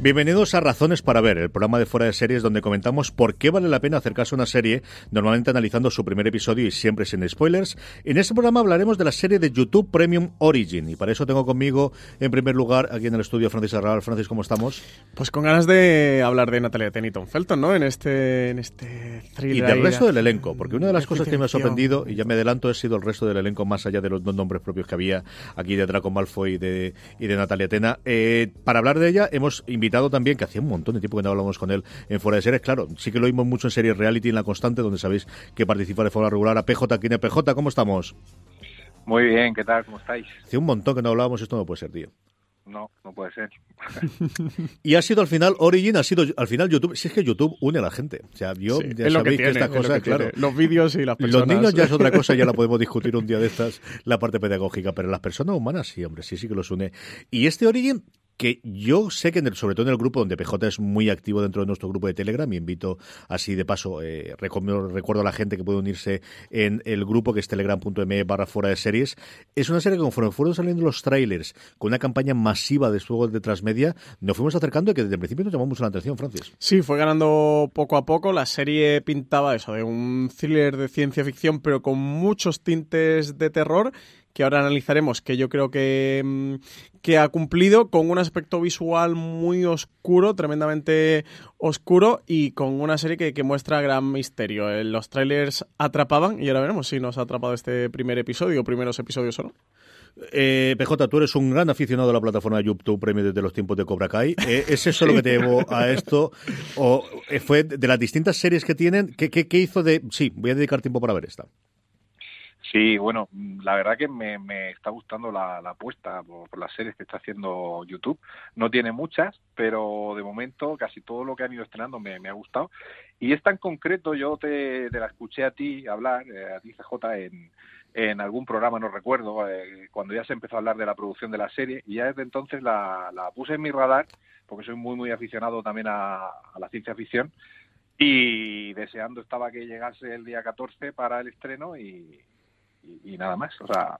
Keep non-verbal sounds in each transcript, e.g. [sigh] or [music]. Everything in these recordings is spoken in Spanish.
Bienvenidos a Razones para Ver, el programa de fuera de series donde comentamos por qué vale la pena acercarse a una serie, normalmente analizando su primer episodio y siempre sin spoilers. En este programa hablaremos de la serie de YouTube Premium Origin y para eso tengo conmigo, en primer lugar, aquí en el estudio Francis Arral. Francis, ¿cómo estamos? Pues con ganas de hablar de Natalia Teniton Felton, ¿no? En este, en este thriller. Y del resto del elenco, porque una de las cosas que me ha sorprendido, y ya me adelanto, ha sido el resto del elenco más allá de los dos nombres propios que había aquí de Draco Malfoy y de, y de Natalia Tena. Eh, para hablar de ella hemos invitado invitado también, que hacía un montón de tiempo que no hablamos con él en Fuera de Series. Claro, sí que lo vimos mucho en series reality en La Constante, donde sabéis que participa de forma regular a PJ. ¿Quién es PJ? ¿Cómo estamos? Muy bien, ¿qué tal? ¿Cómo estáis? Hace un montón que no hablábamos, esto no puede ser, tío. No, no puede ser. [laughs] y ha sido al final Origin, ha sido al final YouTube. Si es que YouTube une a la gente. O sea, yo Sí, ya es lo que sabéis que, es lo tiene. claro. Los vídeos y las personas. Los niños ya es otra cosa, ya la podemos discutir un día de estas, la parte pedagógica, pero las personas humanas sí, hombre, sí, sí que los une. Y este Origin, que yo sé que en el- sobre todo en el grupo donde PJ es muy activo dentro de nuestro grupo de Telegram y invito así de paso, eh, recuerdo a la gente que puede unirse en el grupo que es telegram.me barra fuera de series, es una serie que conforme fueron saliendo los trailers con una campaña masiva de juegos de transmedia, nos fuimos acercando y que desde el principio nos llamó mucho la atención, Francis. Sí, fue ganando poco a poco. La serie pintaba eso, de un thriller de ciencia ficción, pero con muchos tintes de terror, que ahora analizaremos, que yo creo que, mm, que ha cumplido con un aspecto visual muy oscuro, tremendamente oscuro, y con una serie que, que muestra gran misterio. Eh, Los trailers atrapaban, y ahora veremos si nos ha atrapado este primer episodio, primeros episodios o no. Eh, PJ, tú eres un gran aficionado a la plataforma YouTube Premium desde los tiempos de Cobra Kai. Eh, ¿Es eso lo que te [laughs] llevó a esto? ¿O fue de las distintas series que tienen? ¿qué, qué, qué hizo de.? Sí, voy a dedicar tiempo para ver esta. Sí, bueno, la verdad que me, me está gustando la, apuesta por, las series que está haciendo YouTube. No tiene muchas, pero de momento casi todo lo que han ido estrenando me, ha gustado. Y esta en concreto yo te, la escuché a ti hablar, eh, a ti CJ, en, algún programa, no recuerdo, eh, cuando ya se empezó a hablar de la producción de la serie y ya desde entonces la, la puse en mi radar porque soy muy, muy aficionado también a la ciencia ficción y deseando estaba que llegase el día 14 para el estreno y, y, nada más, o sea,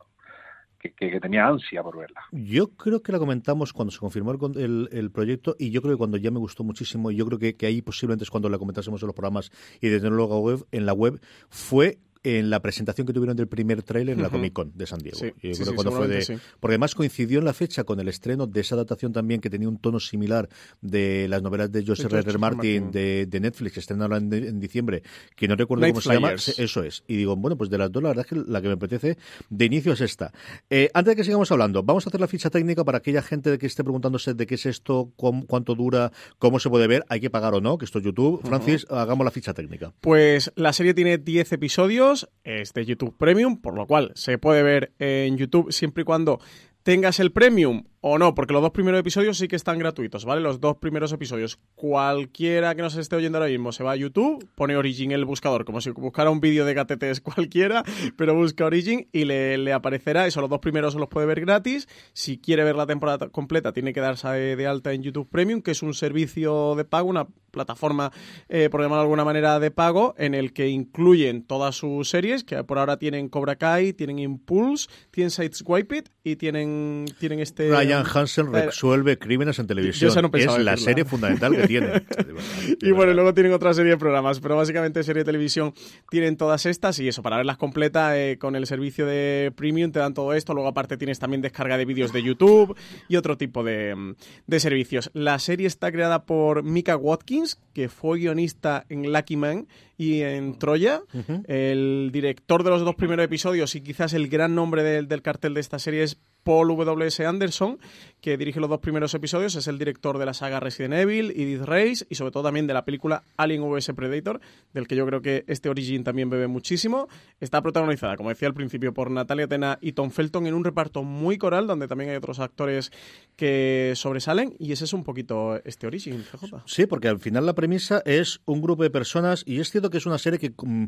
que, que, tenía ansia por verla. Yo creo que la comentamos cuando se confirmó el, el- el proyecto y yo creo que cuando ya me gustó muchísimo y yo creo que, que ahí posiblemente es cuando la comentásemos en los programas y desde luego web, en la web fue en la presentación que tuvieron del primer tráiler en la. Comic Con de San Diego. Sí, Yo sí, creo sí, cuando fue de-. Porque además coincidió en la fecha con el estreno de esa adaptación también que tenía un tono similar de las novelas de George R. R. Martin de, de Netflix que estrenaron en, en diciembre, que no recuerdo Night cómo se llama. Eso es. Y digo, bueno, pues de las dos, la verdad es que la que me apetece de inicio es esta. Eh, antes de que sigamos hablando, vamos a hacer la ficha técnica para aquella gente que esté preguntándose de qué es esto, cómo- cuánto dura, cómo se puede ver, hay que pagar o no, que esto es YouTube. Francis, hagamos la ficha técnica. Pues la serie tiene 10 episodios, es de YouTube Premium, por lo cual se puede ver en YouTube siempre y cuando tengas el Premium o no, porque los dos primeros episodios sí que están gratuitos, ¿vale? Los dos primeros episodios. Cualquiera que nos esté oyendo ahora mismo se va a YouTube, pone Origin en el buscador, como si buscara un vídeo de gatetes cualquiera, pero busca Origin y le, le aparecerá. Eso, los dos primeros los puede ver gratis. Si quiere ver la temporada completa, tiene que darse de alta en YouTube Premium, que es un servicio de pago, una plataforma, eh, por llamarlo de alguna manera, de pago, en el que incluyen todas sus series, que por ahora tienen Cobra Kai, tienen Impulse, tienen Sideswipe It y tienen, tienen este... Ryan Hansen eh, resuelve crímenes en televisión. yo no es la decirla. serie fundamental que tiene. [laughs] Y bueno, luego tienen otra serie de programas, pero básicamente serie de televisión tienen todas estas y eso, para verlas completa eh, con el servicio de Premium te dan todo esto, luego aparte tienes también descarga de vídeos de YouTube y otro tipo de, mm, de servicios. La serie está creada por Mika Watkins, que fue guionista en Lucky Man y en Troya, el director de los dos primeros episodios y quizás el gran nombre del, del cartel de esta serie es Paul W.S. Anderson, que dirige los dos primeros episodios, es el director de la saga Resident Evil, Edith Race y sobre todo también de la película Alien vs Predator, del que yo creo que este Origin también bebe muchísimo. Está protagonizada, como decía al principio, por Natalia Tena y Tom Felton en un reparto muy coral, donde también hay otros actores que sobresalen, y ese es un poquito este Origin, CJ. Sí, porque al final la premisa es un grupo de personas, y es cierto que es una serie que mm,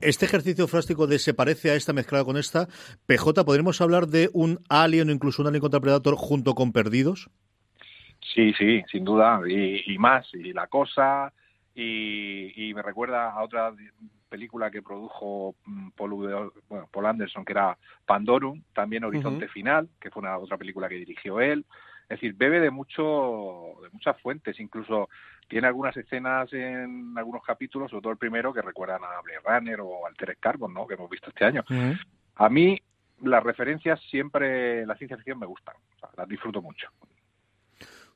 este ejercicio frástico de se parece a esta mezclada con esta, PJ, ¿podríamos hablar de un Alien o incluso un Alien contra Predator junto con Perdidos? Sí, sí, sin duda, y, más, y La Cosa, y, me recuerda a otra película que produjo mm, Paul, bueno, Paul Anderson, que era Pandorum, también Horizonte Final, que fue una otra película que dirigió él. Es decir, bebe de mucho, de muchas fuentes, incluso tiene algunas escenas en algunos capítulos, sobre todo el primero, que recuerdan a Blade Runner o Altered Carbon, ¿no? que hemos visto este año. A mí las referencias siempre, la ciencia ficción me gustan, las disfruto mucho.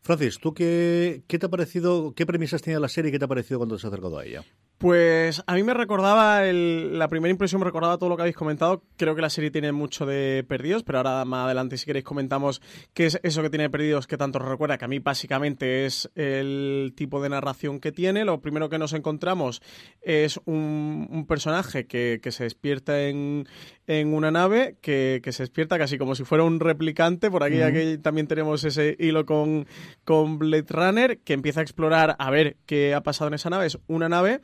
Francis, ¿tú qué, qué te ha parecido, qué premisas tenía la serie y qué te ha parecido cuando te has acercado a ella? Pues a mí me recordaba, la primera impresión me recordaba todo lo que habéis comentado. Creo que la serie tiene mucho de perdidos, pero ahora más adelante si queréis comentamos qué es eso que tiene perdidos que tanto os recuerda, que a mí básicamente es el tipo de narración que tiene. Lo primero que nos encontramos es un, personaje que, se despierta en, una nave, que, se despierta casi como si fuera un replicante. Por aquí, aquí también tenemos ese hilo con, con Blade Runner, que empieza a explorar a ver qué ha pasado en esa nave. Es una nave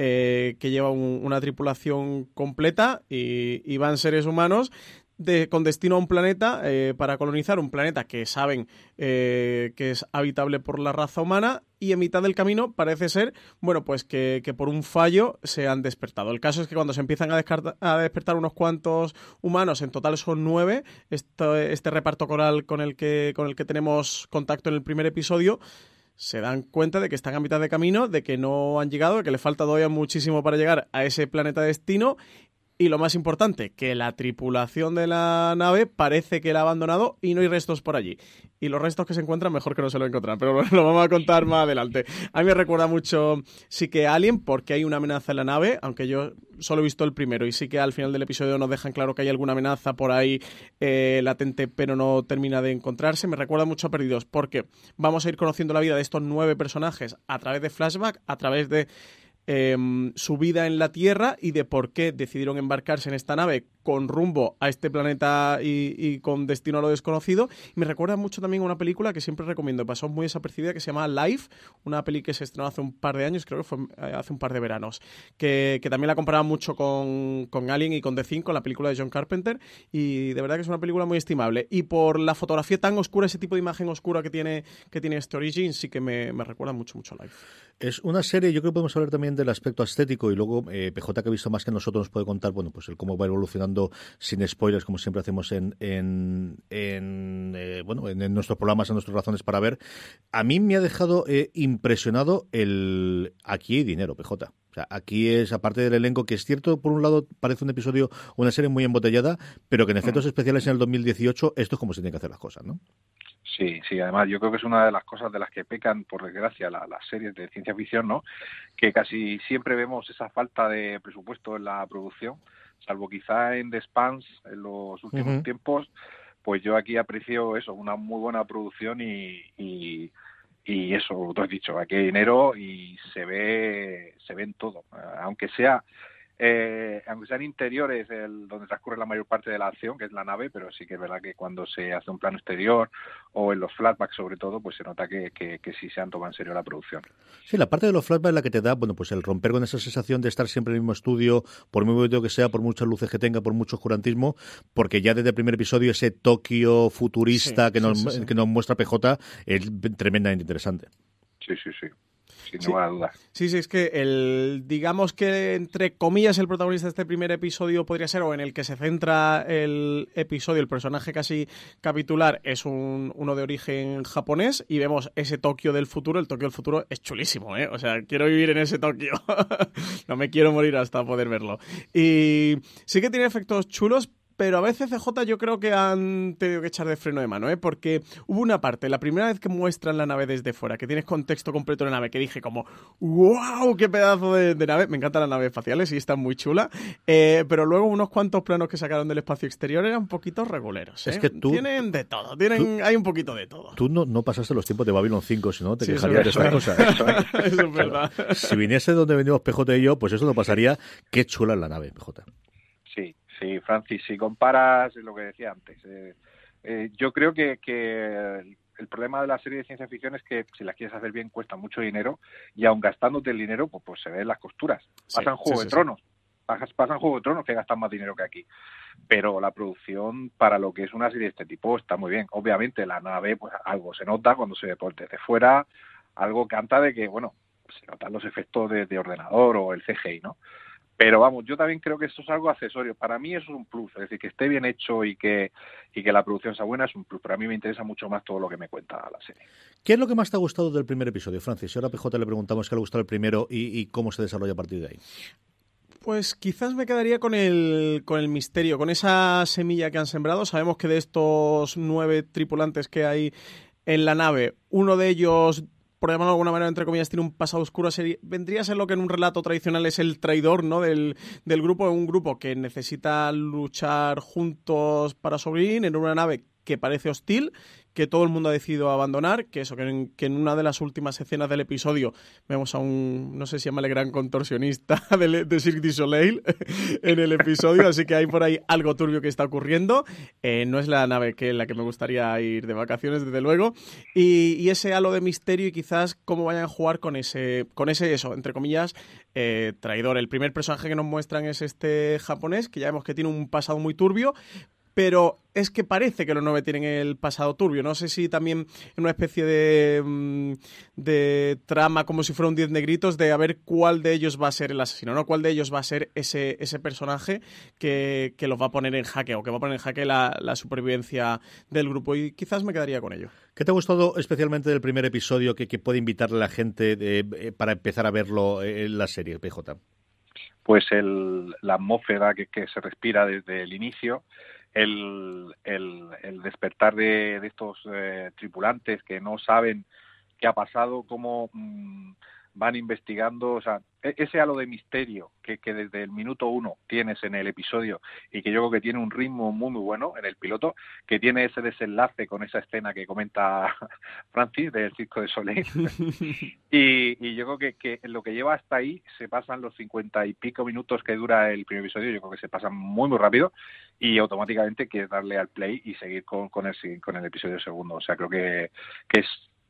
eh, que lleva una tripulación completa y, van seres humanos de, con destino a un planeta eh, para colonizar un planeta que saben eh, que es habitable por la raza humana y en mitad del camino parece ser, bueno, pues que, por un fallo se han despertado. El caso es que cuando se empiezan a, a despertar unos cuantos humanos, en total son nueve, este reparto coral con el, que, con el que tenemos contacto en el primer episodio, se dan cuenta de que están a mitad de camino, de que no han llegado, de que le falta todavía muchísimo para llegar a ese planeta destino y lo más importante, que la tripulación de la nave parece que la ha abandonado y no hay restos por allí. Y los restos que se encuentran, mejor que no se lo encuentran, pero [laughs] lo vamos a contar más adelante. A mí me recuerda mucho, sí que Alien, porque hay una amenaza en la nave, aunque yo solo he visto el primero y sí que al final del episodio nos dejan claro que hay alguna amenaza por ahí eh, latente, pero no termina de encontrarse. Me recuerda mucho a Perdidos, porque vamos a ir conociendo la vida de estos nueve personajes a través de flashback, a través de Em, su vida en la Tierra y de por qué decidieron embarcarse en esta nave con rumbo a este planeta y, con destino a lo desconocido. me recuerda mucho también a una película que siempre recomiendo, pasó muy desapercibida, que se llama Life, una peli que se estrenó hace un par de años, creo que fue eh, hace un par de veranos, que, también la comparaba mucho con, con, Alien y con The Thing, con la película de John Carpenter, y de verdad que es una película muy estimable. Y por la fotografía tan oscura, ese tipo de imagen oscura que tiene, que tiene este Origin, sí que me, me recuerda mucho, mucho a Life. Es una serie, yo creo que podemos hablar también del aspecto estético y luego eh, PJ que ha visto más que nosotros nos puede contar, bueno, pues el cómo va evolucionando sin spoilers, como siempre hacemos en, en, en eh, bueno, en, nuestros programas, en nuestras razones para ver. A mí me ha dejado eh, impresionado el aquí hay dinero, PJ. O sea, aquí es, aparte del elenco, que es cierto, por un lado, parece un episodio, una serie muy embotellada, pero que en efectos mm. especiales en el 2018 esto es como se tienen que hacer las cosas, ¿no? Sí, sí, además yo creo que es una de las cosas de las que pecan, por desgracia, las series de ciencia ficción, ¿no? Que casi siempre vemos esa falta de presupuesto en la producción, salvo quizá en The Spans en los últimos tiempos, pues yo aquí aprecio eso, una muy buena producción y, y, y eso, tú has dicho, aquí hay dinero y se ve, se ve en todo, aunque sea eh, aunque sean interiores el, donde transcurre la mayor parte de la acción, que es la nave, pero sí que es verdad que cuando se hace un plano exterior o en los flashbacks sobre todo, pues se nota que, que, sí se han tomado en serio la producción. Sí, la parte de los flashbacks es la que te da, bueno, pues el romper con esa sensación de estar siempre en el mismo estudio, por muy bonito que sea, por muchas luces que tenga, por mucho oscurantismo, porque ya desde el primer episodio ese Tokio futurista que, nos, que nos muestra PJ es tremendamente interesante. Sí, sí, sí sin sí. duda. Sí, sí, es que el, digamos que entre comillas el protagonista de este primer episodio podría ser, o en el que se centra el episodio, el personaje casi capitular es un, uno de origen japonés y vemos ese Tokio del futuro, el Tokio del futuro es chulísimo, ¿eh? O sea, quiero vivir en ese Tokio, [laughs] no me quiero morir hasta poder verlo. Y sí que tiene efectos chulos, pero a veces CJ yo creo que han tenido que echar de freno de mano, ¿eh? porque hubo una parte, la primera vez que muestran la nave desde fuera, que tienes contexto completo de la nave, que dije como, wow, qué pedazo de, nave, me encantan las naves espaciales y están muy chulas, eh, pero luego unos cuantos planos que sacaron del espacio exterior eran un poquito reguleros. ¿eh? Es que tú... Tienen de todo, tienen, hay un poquito de todo. Tú no, no pasaste los tiempos de Babylon 5, si no te quejarías de esa cosa. [laughs] Eso es verdad. Si viniese donde venimos PJ y yo, pues eso no pasaría. Qué chula es la nave, PJ. Sí, Francis, si comparas lo que decía antes, eh, eh, yo creo que, el problema de la serie de ciencia ficción es que si la quieres hacer bien cuesta mucho dinero y aun gastándote el dinero, pues, pues se ven las costuras. Pasan Juego de Tronos, pasan Juego de Tronos que gastan más dinero que aquí. Pero la producción para lo que es una serie de este tipo está muy bien. Obviamente la nave, pues algo se nota cuando se ve por desde fuera, algo canta de que, bueno, se notan los efectos de, de ordenador o el CGI, ¿no? Pero vamos, yo también creo que esto es algo accesorio. Para mí eso es un plus, es decir, que esté bien hecho y que, y que la producción sea buena es un plus. Pero a mí me interesa mucho más todo lo que me cuenta la serie. ¿Qué es lo que más te ha gustado del primer episodio, Francis? ahora a PJ le preguntamos qué le ha gustado el primero y, cómo se desarrolla a partir de ahí. Pues quizás me quedaría con el, con el misterio, con esa semilla que han sembrado. Sabemos que de estos nueve tripulantes que hay en la nave, uno de ellos por llamarlo de alguna manera, entre comillas, tiene un pasado oscuro. vendría a ser lo que en un relato tradicional es el traidor ¿no? del, del grupo, un grupo que necesita luchar juntos para sobrevivir en una nave que parece hostil, que todo el mundo ha decidido abandonar, que eso, que en, una de las últimas escenas del episodio vemos a un, no sé si llama el gran contorsionista [laughs] de, de Cirque du Soleil [laughs] en el episodio, así que hay por ahí algo turbio que está ocurriendo. Eh, no es la nave que en la que me gustaría ir de vacaciones, desde luego. Y, ese halo de misterio y quizás cómo vayan a jugar con ese, con ese eso, entre comillas, eh, traidor. El primer personaje que nos muestran es este japonés, que ya vemos que tiene un pasado muy turbio, pero es que parece que los nueve tienen el pasado turbio. No sé si también en una especie de, mm, de trama, como si fuera un diez negritos, de a ver cuál de ellos va a ser el asesino, ¿no? Cuál de ellos va a ser ese, ese personaje que, los va a poner en jaque o que va a poner en jaque la, supervivencia del grupo. Y quizás me quedaría con ello. ¿Qué te ha gustado especialmente del primer episodio que, puede invitarle a la gente eh, para empezar a verlo en la serie, PJ? Pues el, la atmósfera que, que se respira desde el inicio el, el, despertar de, estos eh, tripulantes que no saben qué ha pasado, cómo mm, van investigando, o sea, e-, ese halo de misterio que, que, desde el minuto uno tienes en el episodio y que yo creo que tiene un ritmo muy muy bueno en el piloto, que tiene ese desenlace con esa escena que comenta [laughs] Francis del Circo de Soleil. [laughs] y, y, yo creo que, que lo que lleva hasta ahí se pasan los cincuenta y pico minutos que dura el primer episodio, yo creo que se pasan muy muy rápido y automáticamente quieres darle al play y seguir con, con, el, con el episodio segundo. O sea, creo que, que es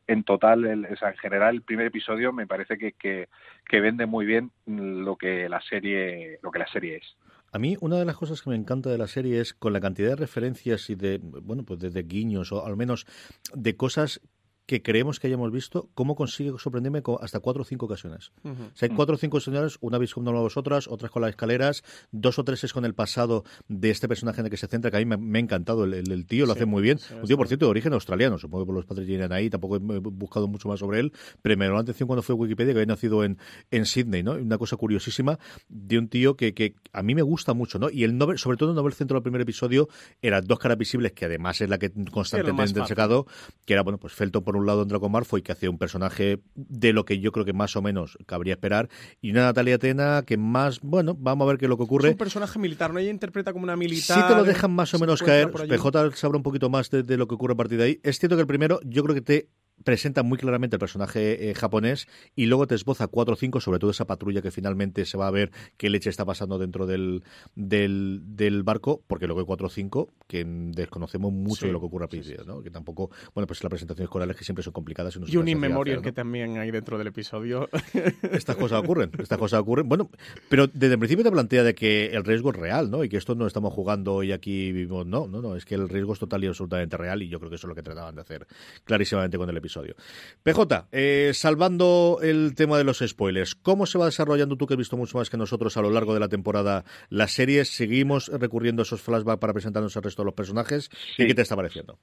en total, el, en general, el primer episodio me parece que, que, vende muy bien lo que la serie, lo que la serie es. A mí una de las cosas que me encanta de la serie es con la cantidad de referencias y de, bueno, pues de guiños o al menos de cosas que creemos que hayamos visto, cómo consigue sorprenderme hasta cuatro o cinco ocasiones. o sea, hay cuatro o cinco señales, una vez con una vosotras, otras con las escaleras, dos o tres es con el pasado de este personaje en el que se centra, que a mí me, ha encantado, el, tío lo hace muy bien. un tío, por cierto, de origen australiano, supongo que por los padres llegan ahí, tampoco he buscado mucho más sobre él, pero me llamó la atención cuando fue a Wikipedia que había nacido en, en Sydney, ¿no? Una cosa curiosísima de un tío que, que a mí me gusta mucho, ¿no? Y el sobre todo el Nobel Centro del primer episodio, eran dos caras visibles, que además es la que constantemente he sacado, que era, bueno, pues Felton por un lado, Draco Marfo y que hacía un personaje de lo que yo creo que más o menos cabría esperar. Y una Natalia Tena que más, bueno, vamos a ver qué es lo que ocurre. Es un personaje militar, ¿no? Ella interpreta como una militar. Sí te lo dejan más o menos caer. PJ sabrá un poquito más de, de, lo que ocurre a partir de ahí. Es cierto que el primero, yo creo que te presenta muy claramente el personaje eh, japonés y luego te esboza cuatro o cinco, sobre todo esa patrulla que finalmente se va a ver qué leche está pasando dentro del, del, del barco, porque luego hay cuatro o cinco que desconocemos mucho de lo que ocurre a principio, ¿no? que tampoco, bueno, pues las presentaciones corales que siempre son complicadas. Y, un inmemorial que también hay dentro del episodio. [laughs] Estas cosas ocurren, [laughs] estas cosas ocurren. Bueno, pero desde el principio te plantea de que el riesgo es real, ¿no? Y que esto no estamos jugando y aquí vivimos, no, no, no, es que el riesgo es total y absolutamente real y yo creo que eso es lo que trataban de hacer clarísimamente con el episodio episodio. PJ, eh, salvando el tema de los spoilers, ¿cómo se va desarrollando tú que has visto mucho más que nosotros a lo largo de la temporada las series? ¿Seguimos recurriendo a esos flashbacks para presentarnos al resto de los personajes? ¿Y qué te está pareciendo?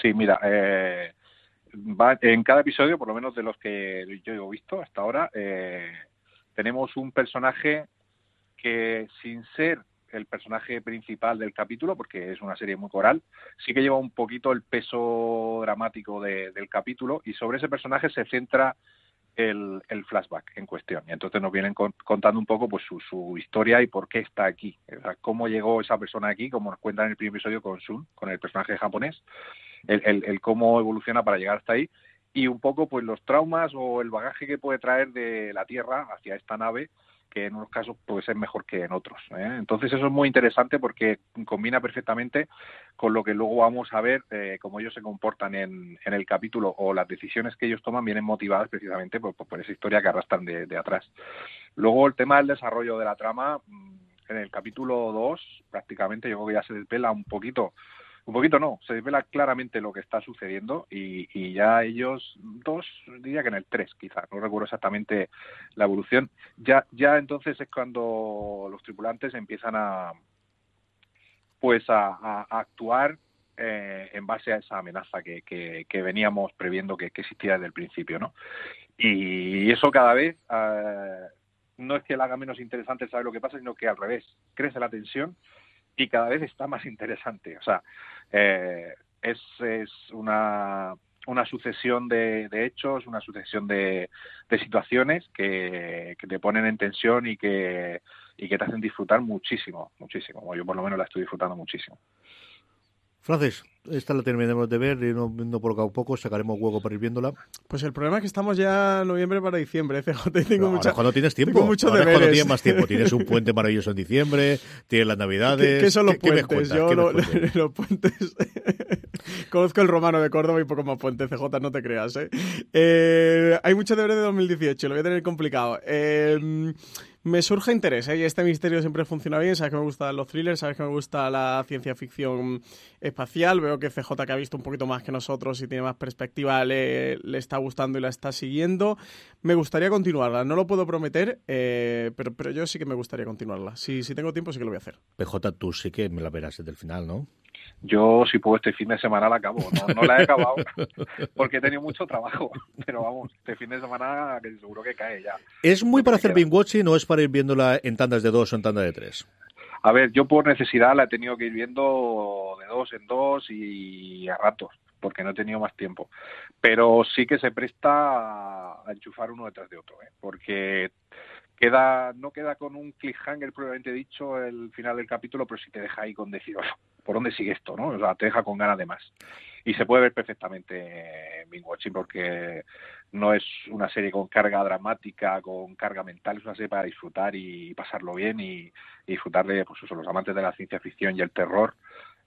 Sí, mira, eh, en cada episodio, por lo menos de los que yo he visto hasta ahora, eh, tenemos un personaje que sin ser el personaje principal del capítulo, porque es una serie muy coral, sí que lleva un poquito el peso dramático del capítulo y sobre ese personaje se centra el, flashback en cuestión. Y entonces nos vienen contando un poco pues su, historia y por qué está aquí. cómo llegó esa persona aquí, como nos cuentan en el primer episodio con Sun, con el personaje japonés, el, el cómo evoluciona para llegar hasta ahí y un poco pues los traumas o el bagaje que puede traer de la Tierra hacia esta nave que en unos casos puede ser mejor que en otros. ¿eh? Entonces eso es muy interesante porque combina perfectamente con lo que luego vamos a ver eh, cómo ellos se comportan en, en, el capítulo o las decisiones que ellos toman vienen motivadas precisamente por, por esa historia que arrastran de, de, atrás. Luego el tema del desarrollo de la trama, mm, en el capítulo 2 prácticamente yo creo que ya se desvela un poquito un poquito no, se desvela claramente lo que está sucediendo y, ya ellos dos, diría que en el tres quizá, no recuerdo exactamente la evolución, ya, ya entonces es cuando los tripulantes empiezan a pues a, actuar eh, en base a esa amenaza que, que, veníamos previendo que, existía desde el principio, ¿no? Y eso cada vez eh, no es que le haga menos interesante saber lo que pasa, sino que al revés, crece la tensión y cada vez está más interesante. O sea, eh, es, es una, una sucesión de, hechos, una sucesión de, de situaciones que, que, te ponen en tensión y que, y que te hacen disfrutar muchísimo, muchísimo. Yo por lo menos la estoy disfrutando muchísimo. Francis, esta la terminaremos de ver y no, no por poco sacaremos hueco para ir viéndola. Pues el problema es que estamos ya noviembre para diciembre, [laughs] CJ. Tengo mucha, cuando tienes tiempo. Mucho ahora cuando tienes más tiempo. Tienes un [laughs] puente maravilloso en diciembre, tienes las navidades. ¿Qué, son los puentes? Yo [laughs] los puentes. Conozco el romano de Córdoba y poco más puente, CJ, no te creas. ¿eh? eh hay mucho deber de 2018, lo voy a tener complicado. Eh, me surge interés, ¿eh? este misterio siempre funciona bien, sabes que me gustan los thrillers, sabes que me gusta la ciencia ficción espacial, veo que CJ que ha visto un poquito más que nosotros y tiene más perspectiva le, está gustando y la está siguiendo. Me gustaría continuarla, no lo puedo prometer, eh, pero, pero yo sí que me gustaría continuarla. Si, si tengo tiempo sí que lo voy a hacer. PJ, tú sí que me la verás desde el final, ¿no? Yo, si puedo, este fin de semana la acabo. No, la he acabado [laughs] porque he tenido mucho trabajo. [laughs] Pero vamos, este fin de semana que seguro que cae ya. ¿Es muy para hacer binge watching o es para ir viéndola en tandas de dos o en tandas de tres? A ver, yo por necesidad la he tenido que ir viendo de dos en dos y a ratos, porque no he tenido más tiempo. Pero sí que se presta a enchufar uno detrás de otro, ¿eh? porque queda no queda con un cliffhanger probablemente dicho el final del capítulo, pero sí te deja ahí con decir, ¿por dónde sigue esto? ¿no? O sea, te deja con ganas de más. Y se puede ver perfectamente en Bing Watching porque no es una serie con carga dramática, con carga mental, es una serie para disfrutar y pasarlo bien y, disfrutar de pues eso, los amantes de la ciencia ficción y el terror.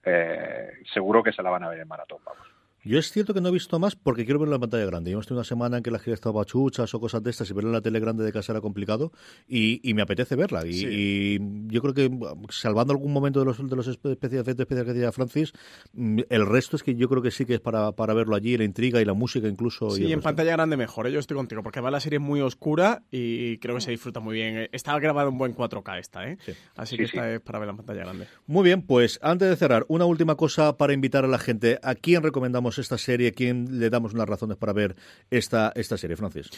Eh, seguro que se la van a ver en maratón, vamos. Yo es cierto que no he visto más porque quiero verlo en la pantalla grande. Yo estoy una semana en que la gira estaba chuchas o cosas de estas y verlo en la tele grande de casa era complicado y, me apetece verla. Y, yo creo que, salvando algún momento de los, de los especiales, efectos especiales que decía Francis, mm, el resto es que yo creo que sí que es para, para verlo allí, la intriga y la música incluso. Sí, en pantalla grande mejor. ¿eh? Yo estoy contigo porque va la serie muy oscura y creo que se disfruta muy bien. Estaba grabado en buen 4K esta, ¿eh? Así que esta es para verla en pantalla grande. Muy bien, pues antes de cerrar, una última cosa para invitar a la gente. ¿A quién recomendamos esta serie? ¿Quién le damos unas razones para ver esta, esta serie, Francis?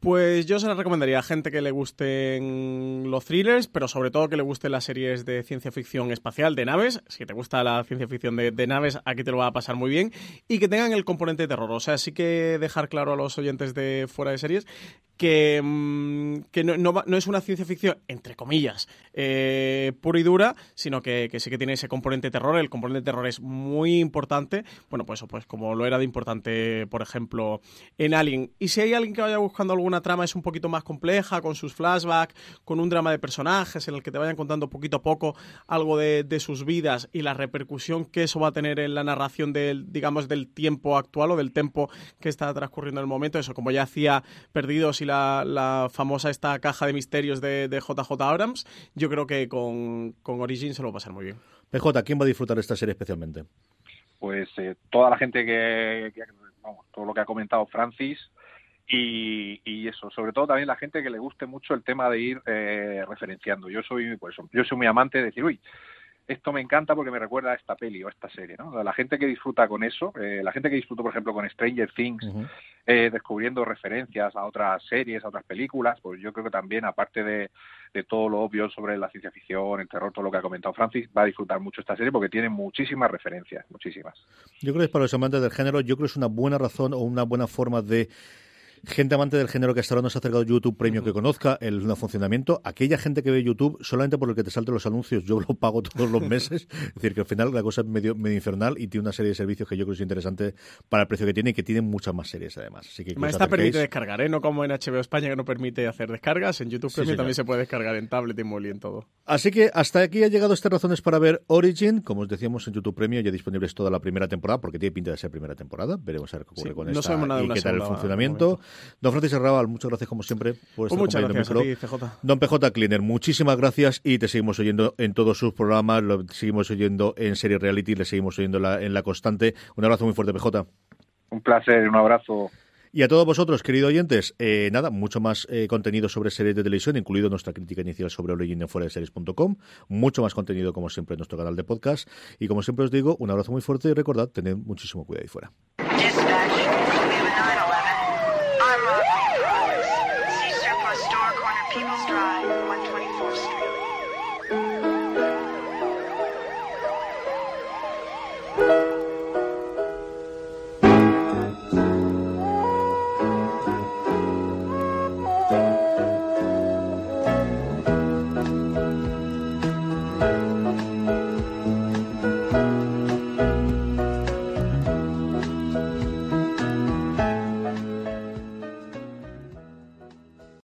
Pues yo se la recomendaría a gente que le gusten los thrillers, pero sobre todo que le gusten las series de ciencia ficción espacial, de naves. Si te gusta la ciencia ficción de, de naves, aquí te lo va a pasar muy bien. Y que tengan el componente de terror. O sea, sí que dejar claro a los oyentes de fuera de series que, mm, que no, no, es una ciencia ficción, entre comillas, eh, pura y dura, sino que, que, sí que tiene ese componente terror. El componente terror es muy importante. Bueno, pues, pues como lo era de importante, por ejemplo, en Alien. Y si hay alguien que vaya buscando alguna trama es un poquito más compleja, con sus flashbacks, con un drama de personajes en el que te vayan contando poquito a poco algo de, de sus vidas y la repercusión que eso va a tener en la narración del, digamos, del tiempo actual o del tiempo que está transcurriendo en el momento. Eso, como ya hacía Perdidos y la, famosa esta caja de misterios de, JJ Abrams, yo creo que con, con Origin se lo va a pasar muy bien. PJ, ¿quién va a disfrutar de esta serie especialmente? Pues eh, toda la gente que, vamos, todo lo que ha comentado Francis, y, eso, sobre todo también la gente que le guste mucho el tema de ir eh, referenciando. Yo soy, pues, yo soy muy amante de decir, uy, esto me encanta porque me recuerda a esta peli o a esta serie, ¿no? La gente que disfruta con eso, eh, la gente que disfruta, por ejemplo, con Stranger Things, eh, descubriendo referencias a otras series, a otras películas, pues yo creo que también, aparte de, de todo lo obvio sobre la ciencia ficción, el terror, todo lo que ha comentado Francis, va a disfrutar mucho esta serie porque tiene muchísimas referencias, muchísimas. Yo creo que es para los amantes del género, yo creo que es una buena razón o una buena forma de gente amante del género que hasta ahora no se ha acercado YouTube Premio que conozca el, funcionamiento. Aquella gente que ve YouTube solamente por el que te salten los anuncios, yo [laughs] lo pago todos los meses. es decir, que al final la cosa es medio, medio infernal y tiene una serie de servicios que yo creo que es interesante para el precio que tiene y que tiene muchas más series además. Así que Esta permite descargar, ¿eh? No como en HBO España que no permite hacer descargas. En YouTube Premium también se puede descargar en tablet y móvil y en todo. Así que hasta aquí ha llegado estas razones para ver Origin. Como os decíamos en YouTube Premium ya disponibles toda la primera temporada porque tiene pinta de ser primera temporada. Veremos a ver qué ocurre con esta y qué tal el funcionamiento. Don Francis muchas gracias como siempre por estar pues muchas gracias PJ. Don PJ Cleaner, muchísimas gracias y te seguimos oyendo en todos sus programas, lo seguimos oyendo en Serie Reality, le seguimos oyendo en La Constante. Un abrazo muy fuerte, PJ. Un placer, un abrazo. Y a todos vosotros, queridos oyentes, eh, nada, mucho más eh, contenido sobre series de televisión, incluido nuestra crítica inicial sobre Origin en fuera de series.com, mucho más contenido como siempre en nuestro canal de podcast. Y como siempre os digo, un abrazo muy fuerte y recordad, tened muchísimo cuidado ahí fuera.